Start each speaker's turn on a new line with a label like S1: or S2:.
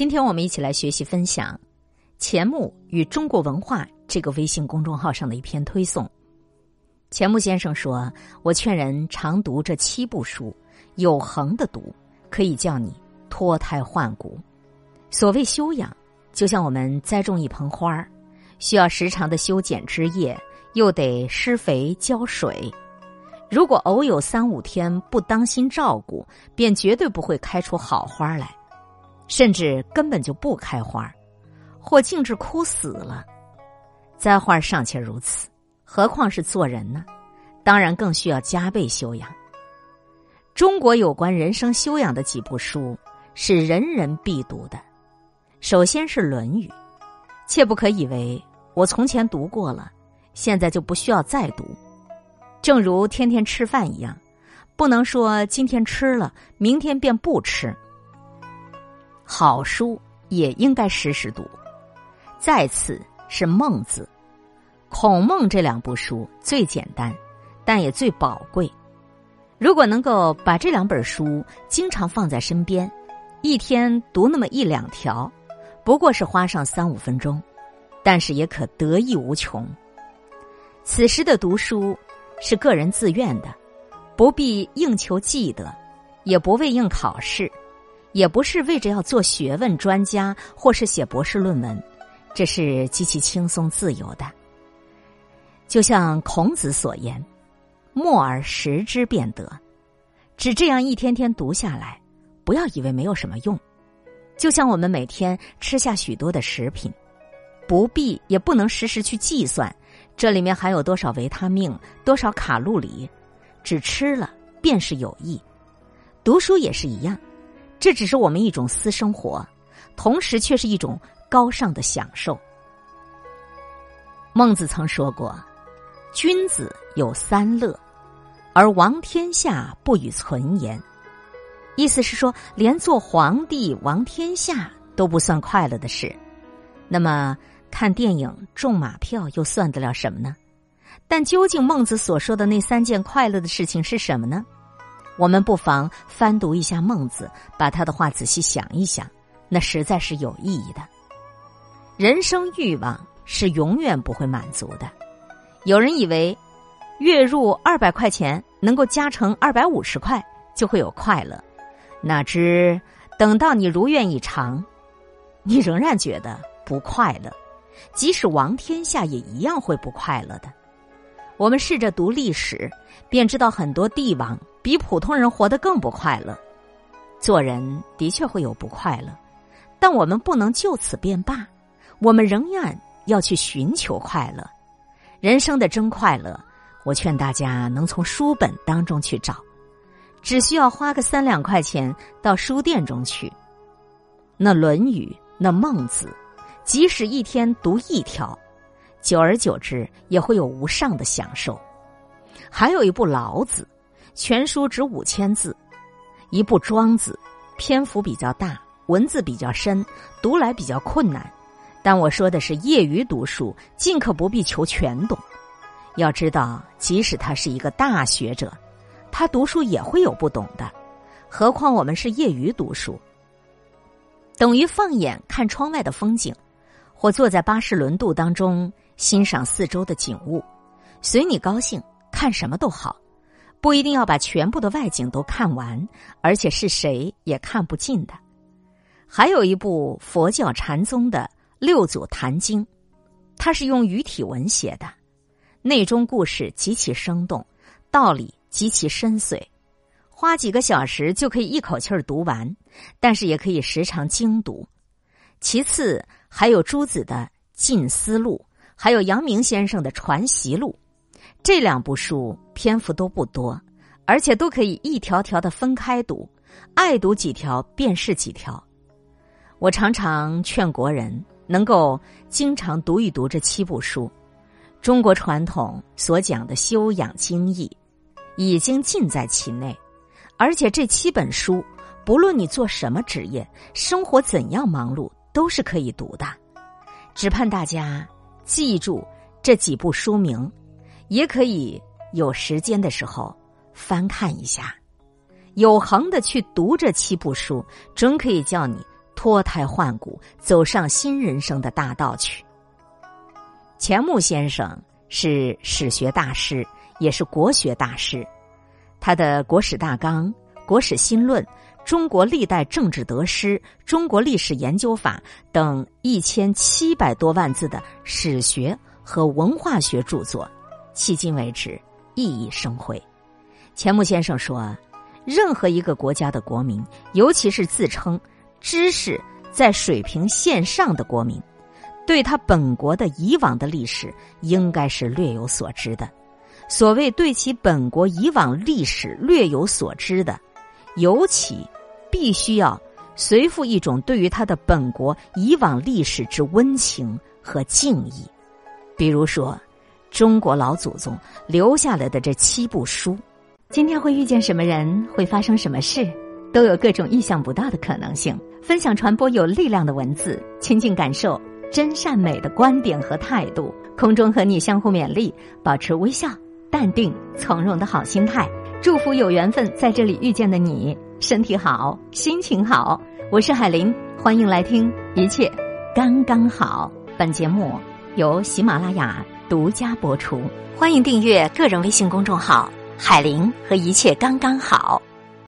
S1: 今天我们一起来学习分享钱穆与中国文化这个微信公众号上的一篇推送。钱穆先生说：“我劝人常读这七部书，有恒的读，可以叫你脱胎换骨。所谓修养，就像我们栽种一盆花儿，需要时常的修剪枝叶，又得施肥浇水。如果偶有三五天不当心照顾，便绝对不会开出好花来。”甚至根本就不开花，或径直枯死了。栽花尚且如此，何况是做人呢？当然更需要加倍修养。中国有关人生修养的几部书是人人必读的，首先是《论语》，切不可以为我从前读过了，现在就不需要再读。正如天天吃饭一样，不能说今天吃了，明天便不吃。好书也应该时时读。再次是《孟子》、《孔孟》这两部书最简单，但也最宝贵。如果能够把这两本书经常放在身边，一天读那么一两条，不过是花上三五分钟，但是也可得益无穷。此时的读书是个人自愿的，不必应求记得，也不为应考试。也不是为着要做学问专家或是写博士论文，这是极其轻松自由的。就像孔子所言：“默而识之便得。”只这样一天天读下来，不要以为没有什么用。就像我们每天吃下许多的食品，不必也不能时时去计算这里面含有多少维他命、多少卡路里，只吃了便是有益。读书也是一样。这只是我们一种私生活，同时却是一种高尚的享受。孟子曾说过：“君子有三乐，而王天下不与存焉。”意思是说，连做皇帝、王天下都不算快乐的事。那么，看电影、中马票又算得了什么呢？但究竟孟子所说的那三件快乐的事情是什么呢？我们不妨翻读一下孟子，把他的话仔细想一想，那实在是有意义的。人生欲望是永远不会满足的。有人以为月入二百块钱能够加成二百五十块就会有快乐，哪知等到你如愿以偿，你仍然觉得不快乐。即使王天下也一样会不快乐的。我们试着读历史，便知道很多帝王。比普通人活得更不快乐，做人的确会有不快乐，但我们不能就此便罢，我们仍然要去寻求快乐。人生的真快乐，我劝大家能从书本当中去找，只需要花个三两块钱到书店中去。那《论语》，那《孟子》，即使一天读一条，久而久之也会有无上的享受。还有一部《老子》。全书只五千字，一部《庄子》，篇幅比较大，文字比较深，读来比较困难。但我说的是业余读书，尽可不必求全懂。要知道，即使他是一个大学者，他读书也会有不懂的。何况我们是业余读书，等于放眼看窗外的风景，或坐在巴士轮渡当中欣赏四周的景物，随你高兴，看什么都好。不一定要把全部的外景都看完，而且是谁也看不尽的。还有一部佛教禅宗的《六祖坛经》，它是用语体文写的，内中故事极其生动，道理极其深邃，花几个小时就可以一口气儿读完，但是也可以时常精读。其次还有朱子的《近思录》，还有阳明先生的《传习录》。这两部书篇幅都不多，而且都可以一条条的分开读，爱读几条便是几条。我常常劝国人能够经常读一读这七部书，中国传统所讲的修养精义已经尽在其内，而且这七本书，不论你做什么职业，生活怎样忙碌，都是可以读的。只盼大家记住这几部书名。也可以有时间的时候翻看一下，有恒的去读这七部书，准可以叫你脱胎换骨，走上新人生的大道去。钱穆先生是史学大师，也是国学大师，他的《国史大纲》《国史新论》。中国历代政治得失、中国历史研究法等一千七百多万字的史学和文化学著作，迄今为止熠熠生辉。钱穆先生说：“任何一个国家的国民，尤其是自称知识在水平线上的国民，对他本国的以往的历史，应该是略有所知的。所谓对其本国以往历史略有所知的。”尤其必须要随附一种对于他的本国以往历史之温情和敬意，比如说中国老祖宗留下来的这七部书。今天会遇见什么人，会发生什么事，都有各种意想不到的可能性。分享传播有力量的文字，亲近感受真善美的观点和态度。空中和你相互勉励，保持微笑、淡定、从容的好心态。祝福有缘分在这里遇见的你，身体好，心情好。我是海林，欢迎来听一切刚刚好。本节目由喜马拉雅独家播出，欢迎订阅个人微信公众号“海林”和一切刚刚好。